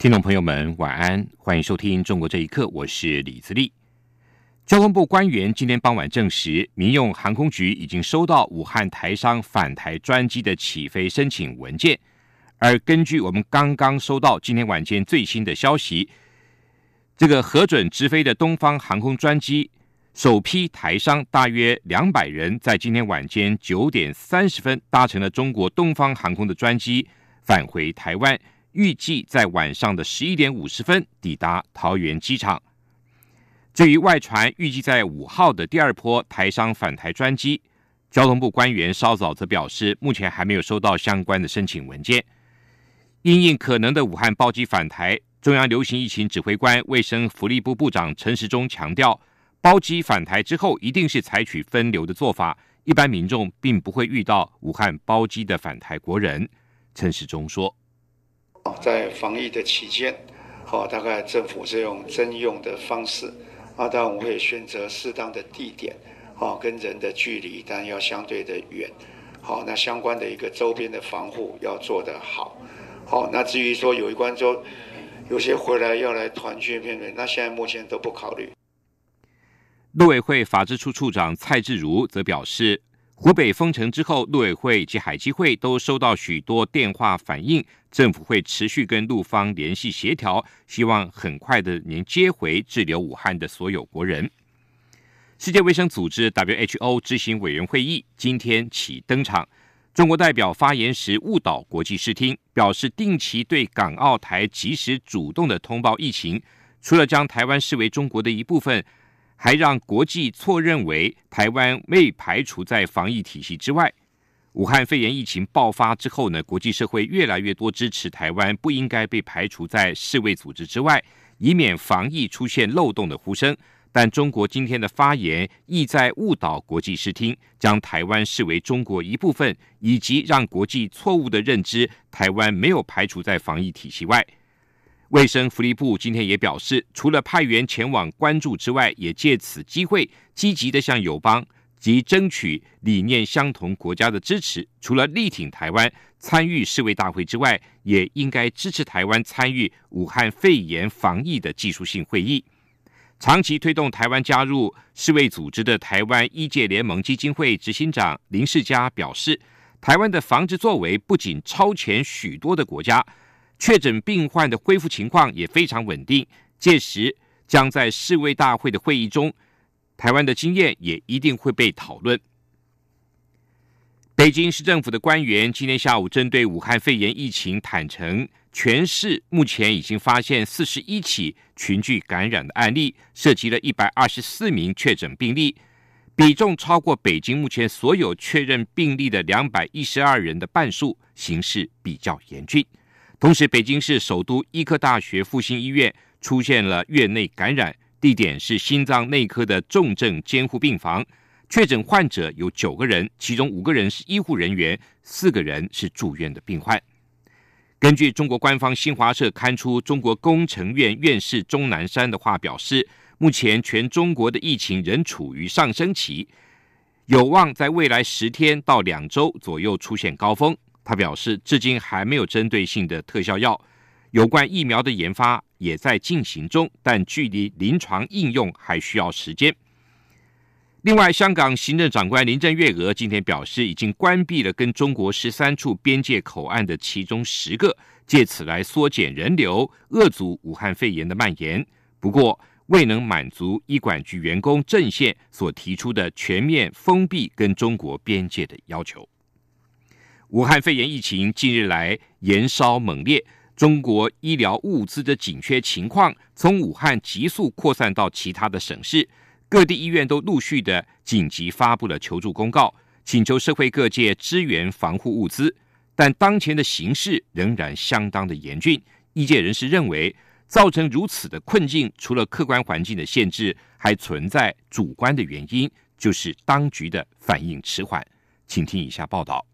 听众朋友们，晚安，欢迎收听《中国这一刻》，我是李自立。交通部官员今天傍晚证实，民用航空局已经收到武汉台商返台专机的起飞申请文件。而根据我们刚刚收到今天晚间最新的消息，这个核准直飞的东方航空专机首批台商大约两百人，在今天晚间九点三十分搭乘了中国东方航空的专机返回台湾。预计在晚上的十一点五十分抵达桃园机场。至于外传预计在五号的第二波台商返台专机，交通部官员稍早则表示，目前还没有收到相关的申请文件。因应可能的武汉包机返台，中央流行疫情指挥官、卫生福利部部长陈时中强调，包机返台之后一定是采取分流的做法，一般民众并不会遇到武汉包机的返台国人。陈时中说。在防疫的期间，好，大概政府是用征用的方式，啊，当然我们会选择适当的地点，好，跟人的距离当然要相对的远，好，那相关的一个周边的防护要做得好，好，那至于说有一关说有些回来要来团聚片片，那现在目前都不考虑。陆委会法制处处长蔡志如则表示。湖北封城之后，陆委会及海基会都收到许多电话反映，政府会持续跟陆方联系协调，希望很快的能接回滞留武汉的所有国人。世界卫生组织 WHO 执行委员会议今天起登场，中国代表发言时误导国际视听，表示定期对港澳台及时主动的通报疫情，除了将台湾视为中国的一部分。还让国际错认为台湾未排除在防疫体系之外。武汉肺炎疫情爆发之后呢，国际社会越来越多支持台湾不应该被排除在世卫组织之外，以免防疫出现漏洞的呼声。但中国今天的发言意在误导国际视听，将台湾视为中国一部分，以及让国际错误的认知台湾没有排除在防疫体系外。卫生福利部今天也表示，除了派员前往关注之外，也借此机会积极的向友邦及争取理念相同国家的支持。除了力挺台湾参与世卫大会之外，也应该支持台湾参与武汉肺炎防疫的技术性会议。长期推动台湾加入世卫组织的台湾医界联盟基金会执行长林世嘉表示，台湾的防治作为不仅超前许多的国家。确诊病患的恢复情况也非常稳定，届时将在世卫大会的会议中，台湾的经验也一定会被讨论。北京市政府的官员今天下午针对武汉肺炎疫情坦诚，全市目前已经发现四十一起群聚感染的案例，涉及了一百二十四名确诊病例，比重超过北京目前所有确认病例的两百一十二人的半数，形势比较严峻。同时，北京市首都医科大学复兴医院出现了院内感染，地点是心脏内科的重症监护病房，确诊患者有九个人，其中五个人是医护人员，四个人是住院的病患。根据中国官方新华社刊出中国工程院院士钟南山的话表示，目前全中国的疫情仍处于上升期，有望在未来十天到两周左右出现高峰。他表示，至今还没有针对性的特效药，有关疫苗的研发也在进行中，但距离临床应用还需要时间。另外，香港行政长官林郑月娥今天表示，已经关闭了跟中国十三处边界口岸的其中十个，借此来缩减人流，遏阻武汉肺炎的蔓延。不过，未能满足医管局员工阵线所提出的全面封闭跟中国边界的要求。武汉肺炎疫情近日来延烧猛烈，中国医疗物资的紧缺情况从武汉急速扩散到其他的省市，各地医院都陆续的紧急发布了求助公告，请求社会各界支援防护物资。但当前的形势仍然相当的严峻，业界人士认为，造成如此的困境，除了客观环境的限制，还存在主观的原因，就是当局的反应迟缓。请听以下报道。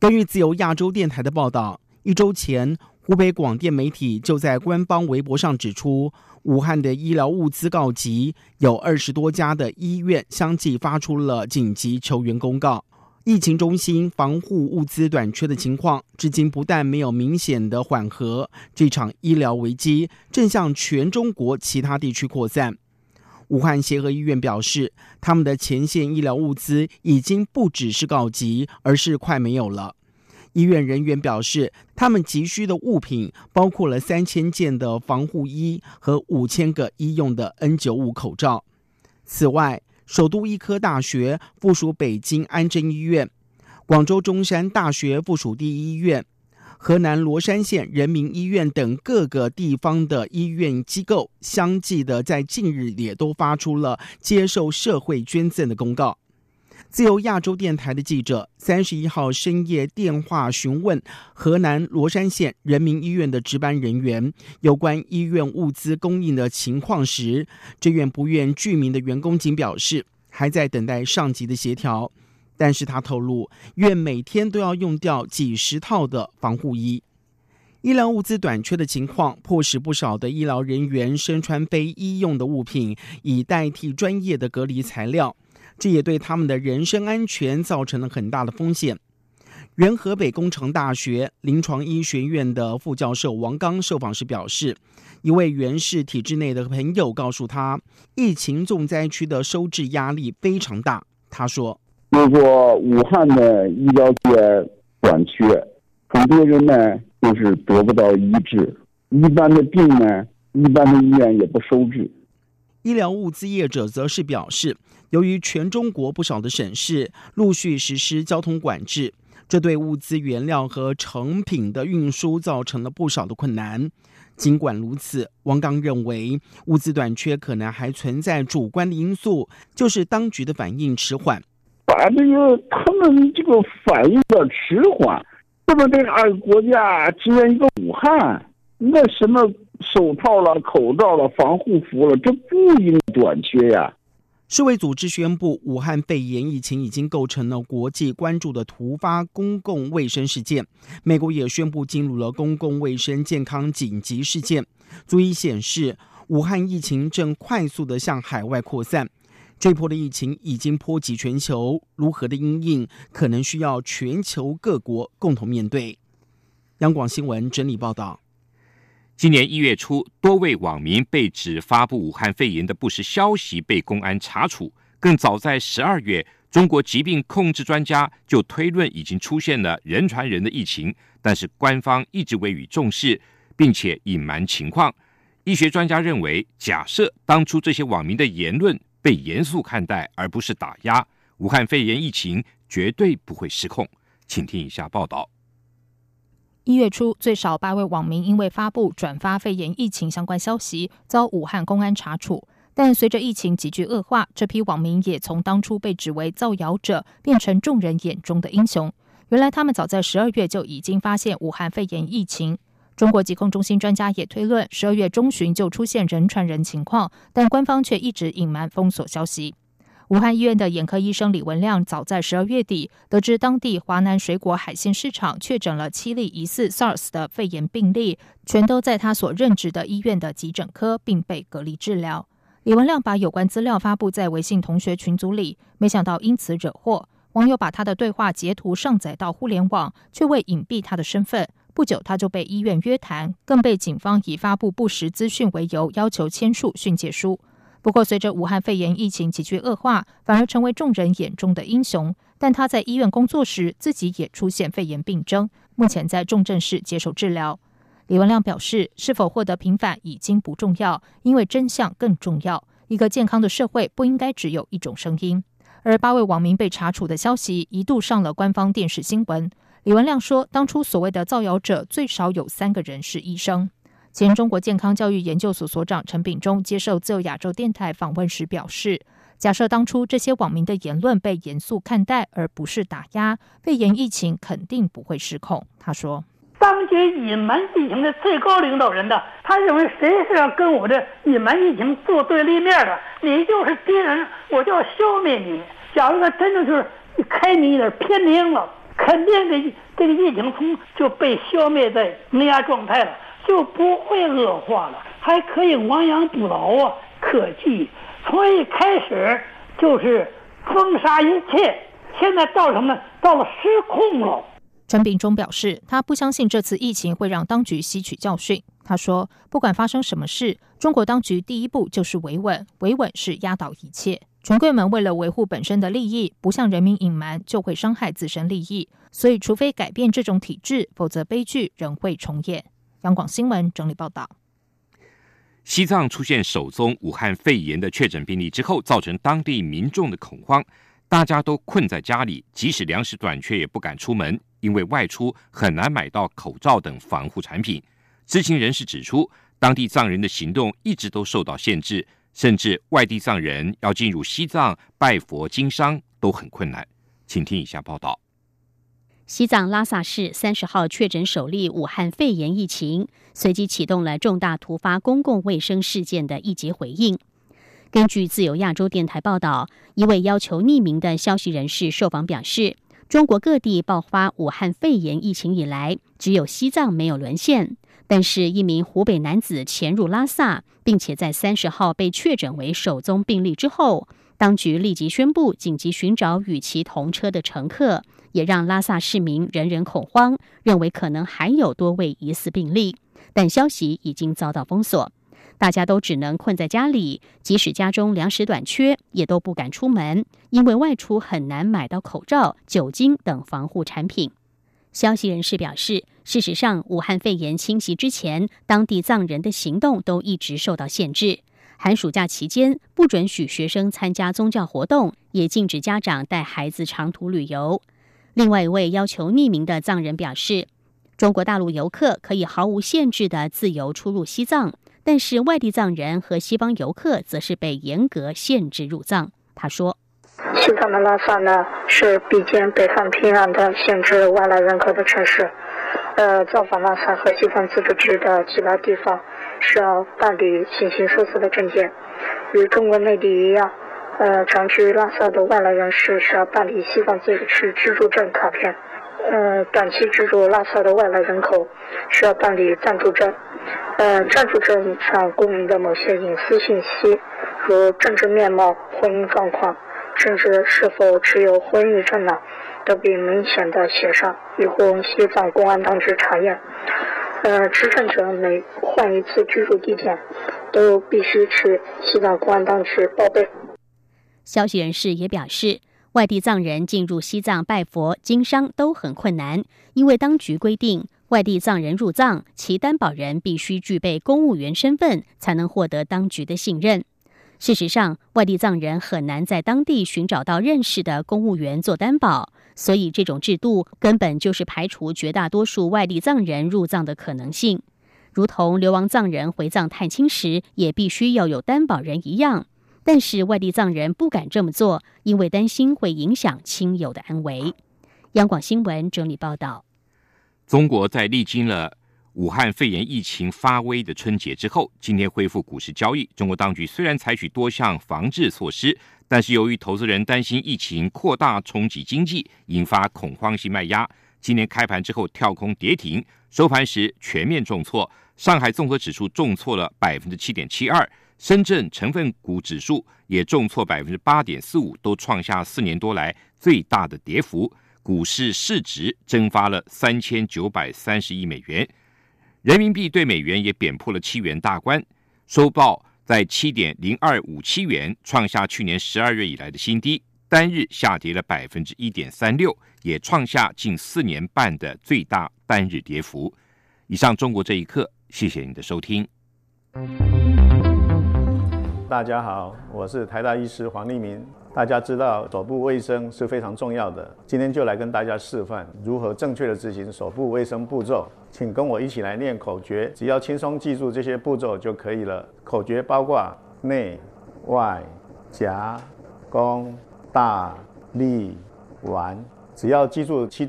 根据自由亚洲电台的报道，一周前，湖北广电媒体就在官方微博上指出，武汉的医疗物资告急，有二十多家的医院相继发出了紧急求援公告。疫情中心防护物资短缺的情况，至今不但没有明显的缓和，这场医疗危机正向全中国其他地区扩散。武汉协和医院表示，他们的前线医疗物资已经不只是告急，而是快没有了。医院人员表示，他们急需的物品包括了三千件的防护衣和五千个医用的 N95 口罩。此外，首都医科大学附属北京安贞医院、广州中山大学附属第一医院。河南罗山县人民医院等各个地方的医院机构，相继的在近日也都发出了接受社会捐赠的公告。自由亚洲电台的记者三十一号深夜电话询问河南罗山县人民医院的值班人员有关医院物资供应的情况时，这院不愿具名的员工仅表示还在等待上级的协调。但是他透露，院每天都要用掉几十套的防护衣，医疗物资短缺的情况，迫使不少的医疗人员身穿非医用的物品，以代替专业的隔离材料，这也对他们的人身安全造成了很大的风险。原河北工程大学临床医学院的副教授王刚受访时表示，一位原是体制内的朋友告诉他，疫情重灾区的收治压力非常大。他说。就是说，武汉的医疗资源短缺，很多人呢就是得不到医治，一般的病呢，一般的医院也不收治。医疗物资业者则是表示，由于全中国不少的省市陆续实施交通管制，这对物资原料和成品的运输造成了不少的困难。尽管如此，王刚认为，物资短缺可能还存在主观的因素，就是当局的反应迟缓。把这个他们这个反应的迟缓，这么这二个国家支援一个武汉，那什么手套了、口罩了、防护服了，这不应短缺呀。世卫组织宣布，武汉肺炎疫情已经构成了国际关注的突发公共卫生事件。美国也宣布进入了公共卫生健康紧急事件，足以显示武汉疫情正快速的向海外扩散。这波的疫情已经波及全球，如何的应应，可能需要全球各国共同面对。央广新闻整理报道：今年一月初，多位网民被指发布武汉肺炎的不实消息被公安查处。更早在十二月，中国疾病控制专家就推论已经出现了人传人的疫情，但是官方一直未予重视，并且隐瞒情况。医学专家认为，假设当初这些网民的言论。被严肃看待，而不是打压。武汉肺炎疫情绝对不会失控，请听以下报道。一月初，最少八位网民因为发布转发肺炎疫情相关消息，遭武汉公安查处。但随着疫情急剧恶化，这批网民也从当初被指为造谣者，变成众人眼中的英雄。原来，他们早在十二月就已经发现武汉肺炎疫情。中国疾控中心专家也推论，十二月中旬就出现人传人情况，但官方却一直隐瞒封锁消息。武汉医院的眼科医生李文亮早在十二月底得知当地华南水果海鲜市场确诊了七例疑似 SARS 的肺炎病例，全都在他所任职的医院的急诊科，并被隔离治疗。李文亮把有关资料发布在微信同学群组里，没想到因此惹祸，网友把他的对话截图上载到互联网，却未隐蔽他的身份。不久，他就被医院约谈，更被警方以发布不实资讯为由要求签署训诫书。不过，随着武汉肺炎疫情急剧恶化，反而成为众人眼中的英雄。但他在医院工作时，自己也出现肺炎病征，目前在重症室接受治疗。李文亮表示，是否获得平反已经不重要，因为真相更重要。一个健康的社会不应该只有一种声音。而八位网民被查处的消息一度上了官方电视新闻。李文亮说，当初所谓的造谣者最少有三个人是医生。前中国健康教育研究所所长陈炳忠接受自由亚洲电台访问时表示，假设当初这些网民的言论被严肃看待，而不是打压，肺炎疫情肯定不会失控。他说：“当局隐瞒疫情的最高领导人的，他认为谁是要跟我这隐瞒疫情做对立面的，你就是敌人，我就要消灭你。假如他真的就是开明一点、偏明了，肯定这这个疫情从就被消灭在萌芽状态了，就不会恶化了，还可以亡羊补牢啊！可记，从一开始就是封杀一切，现在到什么？到了失控了。陈炳忠表示，他不相信这次疫情会让当局吸取教训。他说：“不管发生什么事，中国当局第一步就是维稳，维稳是压倒一切。权贵们为了维护本身的利益，不向人民隐瞒，就会伤害自身利益。所以，除非改变这种体制，否则悲剧仍会重演。”央广新闻整理报道。西藏出现首宗武汉肺炎的确诊病例之后，造成当地民众的恐慌，大家都困在家里，即使粮食短缺也不敢出门。因为外出很难买到口罩等防护产品，知情人士指出，当地藏人的行动一直都受到限制，甚至外地藏人要进入西藏拜佛经商都很困难。请听以下报道：西藏拉萨市三十号确诊首例武汉肺炎疫情，随即启动了重大突发公共卫生事件的一级回应。根据自由亚洲电台报道，一位要求匿名的消息人士受访表示。中国各地爆发武汉肺炎疫情以来，只有西藏没有沦陷。但是，一名湖北男子潜入拉萨，并且在三十号被确诊为首宗病例之后，当局立即宣布紧急寻找与其同车的乘客，也让拉萨市民人人恐慌，认为可能还有多位疑似病例。但消息已经遭到封锁。大家都只能困在家里，即使家中粮食短缺，也都不敢出门，因为外出很难买到口罩、酒精等防护产品。消息人士表示，事实上，武汉肺炎侵袭之前，当地藏人的行动都一直受到限制。寒暑假期间，不准许学生参加宗教活动，也禁止家长带孩子长途旅游。另外一位要求匿名的藏人表示，中国大陆游客可以毫无限制的自由出入西藏。但是外地藏人和西方游客则是被严格限制入藏。他说：“西藏的拉萨呢，是比肩北方平原的限制外来人口的城市。呃，造访拉萨和西藏自治区的其他地方，需要办理形形色色的证件。与中国内地一样，呃，常居拉萨的外来人士需要办理西藏自治区居住证卡片。呃，短期居住拉萨的外来人口需要办理暂住证。”呃，暂住证上公民的某些隐私信息，如政治面貌、婚姻状况，甚至是否持有婚育证呢，都被明显的写上，以供西藏公安当局查验。呃，持证者每换一次居住地点，都必须去西藏公安当局报备。消息人士也表示，外地藏人进入西藏拜佛、经商都很困难，因为当局规定。外地藏人入藏，其担保人必须具备公务员身份，才能获得当局的信任。事实上，外地藏人很难在当地寻找到认识的公务员做担保，所以这种制度根本就是排除绝大多数外地藏人入藏的可能性。如同流亡藏人回藏探亲时，也必须要有担保人一样。但是外地藏人不敢这么做，因为担心会影响亲友的安危。央广新闻整理报道。中国在历经了武汉肺炎疫情发威的春节之后，今天恢复股市交易。中国当局虽然采取多项防治措施，但是由于投资人担心疫情扩大冲击经济，引发恐慌性卖压。今天开盘之后跳空跌停，收盘时全面重挫。上海综合指数重挫了百分之七点七二，深圳成分股指数也重挫百分之八点四五，都创下四年多来最大的跌幅。股市市值蒸发了三千九百三十亿美元，人民币对美元也贬破了七元大关，收报在七点零二五七元，创下去年十二月以来的新低，单日下跌了百分之一点三六，也创下近四年半的最大单日跌幅。以上，中国这一刻，谢谢你的收听。大家好，我是台大医师黄立明。大家知道手部卫生是非常重要的，今天就来跟大家示范如何正确的执行手部卫生步骤。请跟我一起来念口诀，只要轻松记住这些步骤就可以了。口诀包括内、外、夹、弓、大、立、腕，只要记住七。